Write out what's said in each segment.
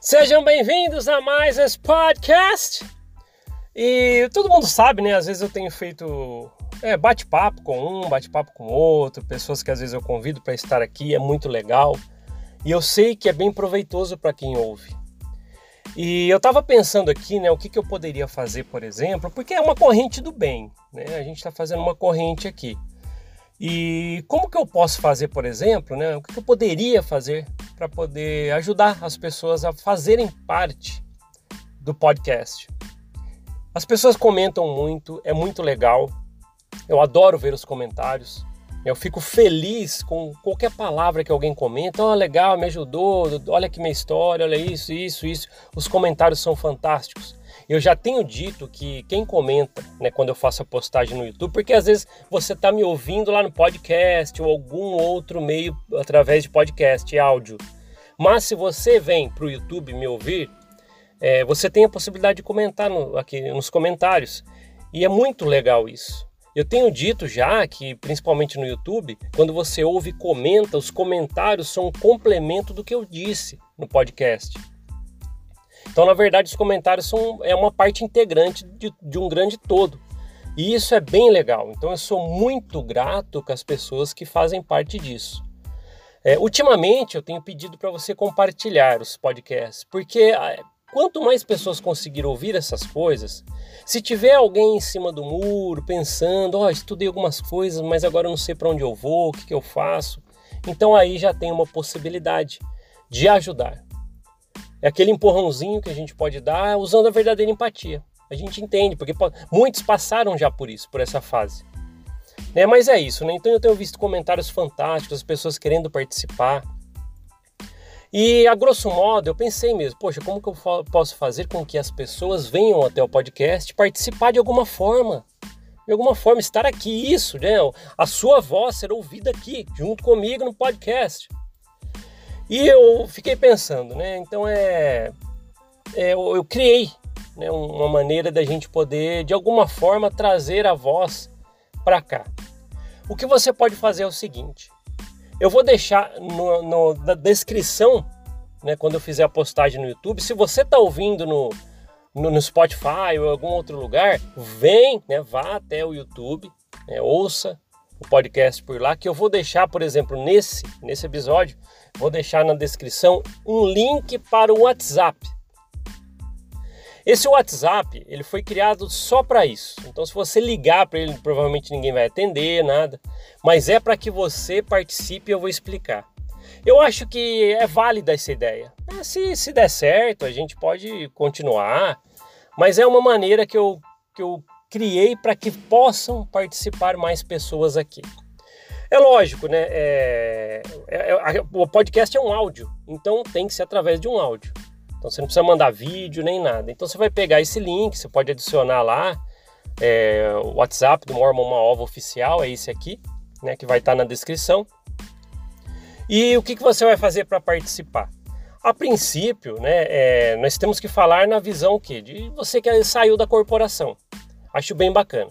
Sejam bem-vindos a mais esse podcast. E todo mundo sabe, né? Às vezes eu tenho feito é, bate-papo com um, bate-papo com outro, pessoas que às vezes eu convido para estar aqui, é muito legal. E eu sei que é bem proveitoso para quem ouve. E eu estava pensando aqui, né, o que, que eu poderia fazer, por exemplo, porque é uma corrente do bem, né? A gente está fazendo uma corrente aqui. E como que eu posso fazer, por exemplo, né? O que eu poderia fazer para poder ajudar as pessoas a fazerem parte do podcast? As pessoas comentam muito, é muito legal. Eu adoro ver os comentários. Eu fico feliz com qualquer palavra que alguém comenta. Oh, legal, me ajudou. Olha aqui minha história, olha isso, isso, isso. Os comentários são fantásticos. Eu já tenho dito que quem comenta, né, quando eu faço a postagem no YouTube, porque às vezes você está me ouvindo lá no podcast ou algum outro meio através de podcast áudio. Mas se você vem para o YouTube me ouvir, é, você tem a possibilidade de comentar no, aqui nos comentários. E é muito legal isso. Eu tenho dito já que, principalmente no YouTube, quando você ouve e comenta, os comentários são um complemento do que eu disse no podcast. Então, na verdade, os comentários são é uma parte integrante de, de um grande todo. E isso é bem legal. Então, eu sou muito grato com as pessoas que fazem parte disso. É, ultimamente, eu tenho pedido para você compartilhar os podcasts, porque ah, quanto mais pessoas conseguir ouvir essas coisas, se tiver alguém em cima do muro pensando, ó, oh, estudei algumas coisas, mas agora eu não sei para onde eu vou, o que, que eu faço, então aí já tem uma possibilidade de ajudar. É aquele empurrãozinho que a gente pode dar usando a verdadeira empatia. A gente entende, porque muitos passaram já por isso, por essa fase. Né? Mas é isso, né? Então eu tenho visto comentários fantásticos, as pessoas querendo participar. E a grosso modo eu pensei mesmo, poxa, como que eu posso fazer com que as pessoas venham até o podcast participar de alguma forma? De alguma forma, estar aqui, isso, né? A sua voz ser ouvida aqui, junto comigo no podcast. E eu fiquei pensando, né? Então é, é eu, criei né, uma maneira da gente poder, de alguma forma, trazer a voz para cá. O que você pode fazer é o seguinte: eu vou deixar no, no, na descrição, né, quando eu fizer a postagem no YouTube, se você está ouvindo no, no, no, Spotify ou algum outro lugar, vem, né, vá até o YouTube, né, ouça o podcast por lá, que eu vou deixar, por exemplo, nesse, nesse episódio, Vou deixar na descrição um link para o WhatsApp. Esse WhatsApp, ele foi criado só para isso. Então se você ligar para ele, provavelmente ninguém vai atender, nada, mas é para que você participe eu vou explicar. Eu acho que é válida essa ideia. É, se, se der certo, a gente pode continuar, mas é uma maneira que eu, que eu criei para que possam participar mais pessoas aqui. É lógico, né? É, é, é, o podcast é um áudio, então tem que ser através de um áudio. Então você não precisa mandar vídeo nem nada. Então você vai pegar esse link, você pode adicionar lá é, o WhatsApp do Mormon Uma Ova Oficial, é esse aqui, né? Que vai estar na descrição. E o que, que você vai fazer para participar? A princípio, né, é, nós temos que falar na visão que de você que saiu da corporação. Acho bem bacana.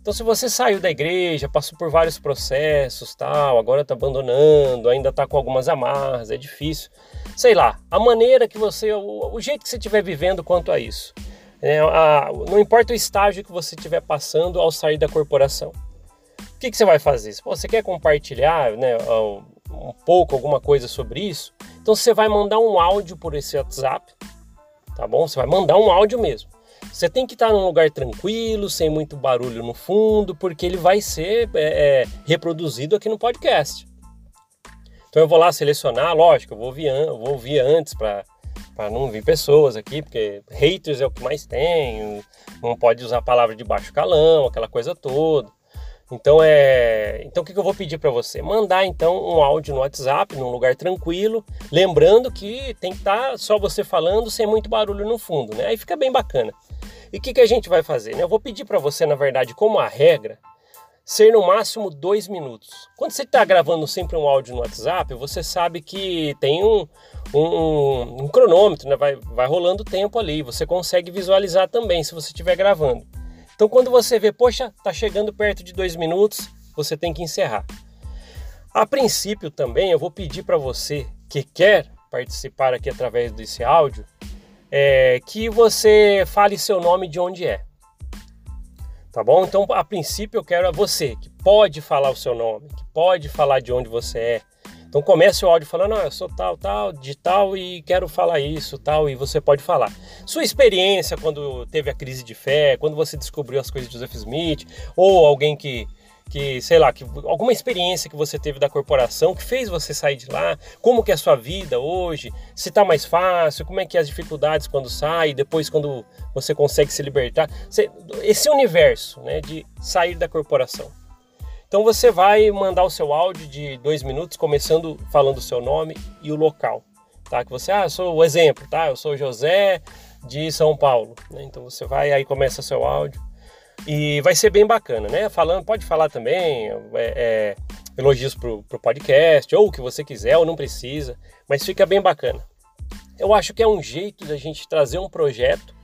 Então, se você saiu da igreja, passou por vários processos, tal, agora está abandonando, ainda está com algumas amarras, é difícil, sei lá, a maneira que você, o, o jeito que você estiver vivendo quanto a isso, é, a, não importa o estágio que você estiver passando ao sair da corporação, o que, que você vai fazer? Se você quer compartilhar, né, um pouco alguma coisa sobre isso, então você vai mandar um áudio por esse WhatsApp, tá bom? Você vai mandar um áudio mesmo. Você tem que estar num lugar tranquilo, sem muito barulho no fundo, porque ele vai ser é, é, reproduzido aqui no podcast. Então eu vou lá selecionar, lógico, eu vou ouvir, eu vou ouvir antes para não vir pessoas aqui, porque haters é o que mais tem, não pode usar palavra de baixo calão, aquela coisa toda. Então é, então o que eu vou pedir para você? Mandar então um áudio no WhatsApp, num lugar tranquilo, lembrando que tem que estar tá só você falando sem muito barulho no fundo, né? Aí fica bem bacana. E o que, que a gente vai fazer? Né? Eu vou pedir para você, na verdade, como a regra, ser no máximo dois minutos. Quando você está gravando sempre um áudio no WhatsApp, você sabe que tem um, um, um cronômetro, né? vai, vai rolando tempo ali. Você consegue visualizar também se você estiver gravando. Então, quando você vê, poxa, tá chegando perto de dois minutos, você tem que encerrar. A princípio também, eu vou pedir para você que quer participar aqui através desse áudio, é que você fale seu nome de onde é. Tá bom? Então, a princípio, eu quero a você que pode falar o seu nome, que pode falar de onde você é. Então, comece o áudio falando: ah, eu sou tal, tal, de tal e quero falar isso, tal, e você pode falar. Sua experiência quando teve a crise de fé, quando você descobriu as coisas de Joseph Smith, ou alguém que que, sei lá, que alguma experiência que você teve da corporação que fez você sair de lá, como que é a sua vida hoje, se está mais fácil, como é que é as dificuldades quando sai, depois quando você consegue se libertar, esse universo, né, de sair da corporação. Então você vai mandar o seu áudio de dois minutos, começando falando o seu nome e o local, tá? Que você, ah, eu sou o exemplo, tá? Eu sou José de São Paulo, né? Então você vai aí começa seu áudio e vai ser bem bacana, né? Falando, pode falar também é, é, elogios pro, pro podcast, ou o que você quiser, ou não precisa, mas fica bem bacana. Eu acho que é um jeito da gente trazer um projeto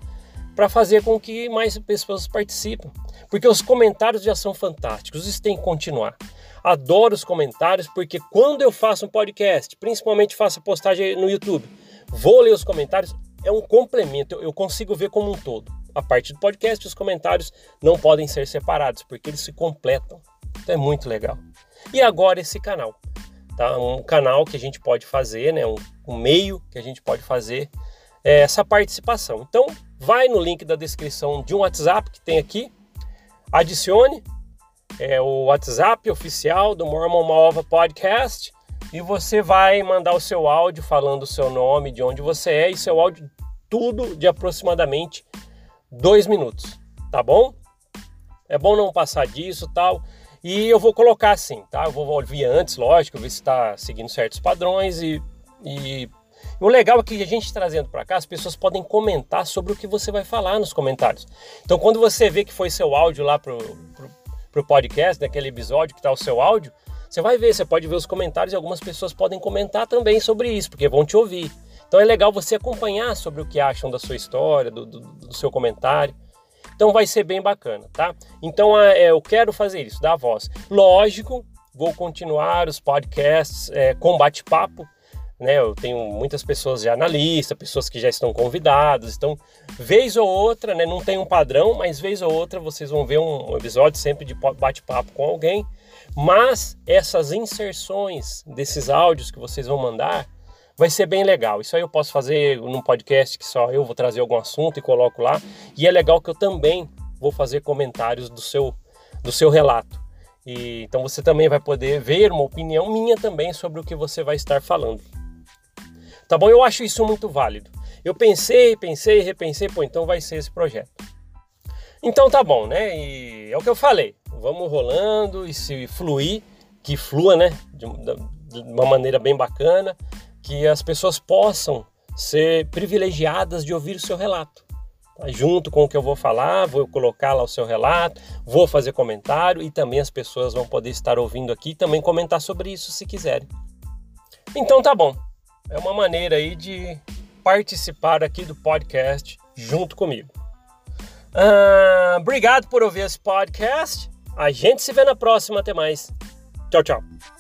para fazer com que mais pessoas participem. Porque os comentários já são fantásticos, isso tem que continuar. Adoro os comentários, porque quando eu faço um podcast, principalmente faço postagem no YouTube, vou ler os comentários, é um complemento, eu consigo ver como um todo a parte do podcast, os comentários não podem ser separados, porque eles se completam. Então é muito legal. E agora esse canal, tá? Um canal que a gente pode fazer, né? Um, um meio que a gente pode fazer é essa participação. Então vai no link da descrição de um WhatsApp que tem aqui, adicione é o WhatsApp oficial do Mormon Malva Podcast e você vai mandar o seu áudio falando o seu nome, de onde você é e seu áudio tudo de aproximadamente dois minutos, tá bom? É bom não passar disso tal. E eu vou colocar assim, tá? Eu vou ouvir antes, lógico, ver se está seguindo certos padrões e, e o legal é que a gente trazendo para cá, as pessoas podem comentar sobre o que você vai falar nos comentários. Então, quando você vê que foi seu áudio lá pro, pro, pro podcast, daquele episódio que está o seu áudio, você vai ver, você pode ver os comentários e algumas pessoas podem comentar também sobre isso, porque vão te ouvir. Então é legal você acompanhar sobre o que acham da sua história, do, do, do seu comentário. Então vai ser bem bacana, tá? Então é, eu quero fazer isso, dar voz. Lógico, vou continuar os podcasts é, com bate-papo. Né, eu tenho muitas pessoas já na lista, pessoas que já estão convidadas. Então, vez ou outra, né, não tem um padrão, mas vez ou outra vocês vão ver um episódio sempre de bate-papo com alguém. Mas essas inserções desses áudios que vocês vão mandar, vai ser bem legal. Isso aí eu posso fazer num podcast que só eu vou trazer algum assunto e coloco lá. E é legal que eu também vou fazer comentários do seu, do seu relato. E, então você também vai poder ver uma opinião minha também sobre o que você vai estar falando. Tá bom? Eu acho isso muito válido. Eu pensei, pensei, repensei, pô, então vai ser esse projeto. Então tá bom, né? E é o que eu falei. Vamos rolando e se fluir, que flua, né? De, uma maneira bem bacana que as pessoas possam ser privilegiadas de ouvir o seu relato. Tá? Junto com o que eu vou falar, vou colocar lá o seu relato, vou fazer comentário e também as pessoas vão poder estar ouvindo aqui e também comentar sobre isso se quiserem. Então tá bom. É uma maneira aí de participar aqui do podcast junto comigo. Ah, obrigado por ouvir esse podcast. A gente se vê na próxima. Até mais. Tchau, tchau.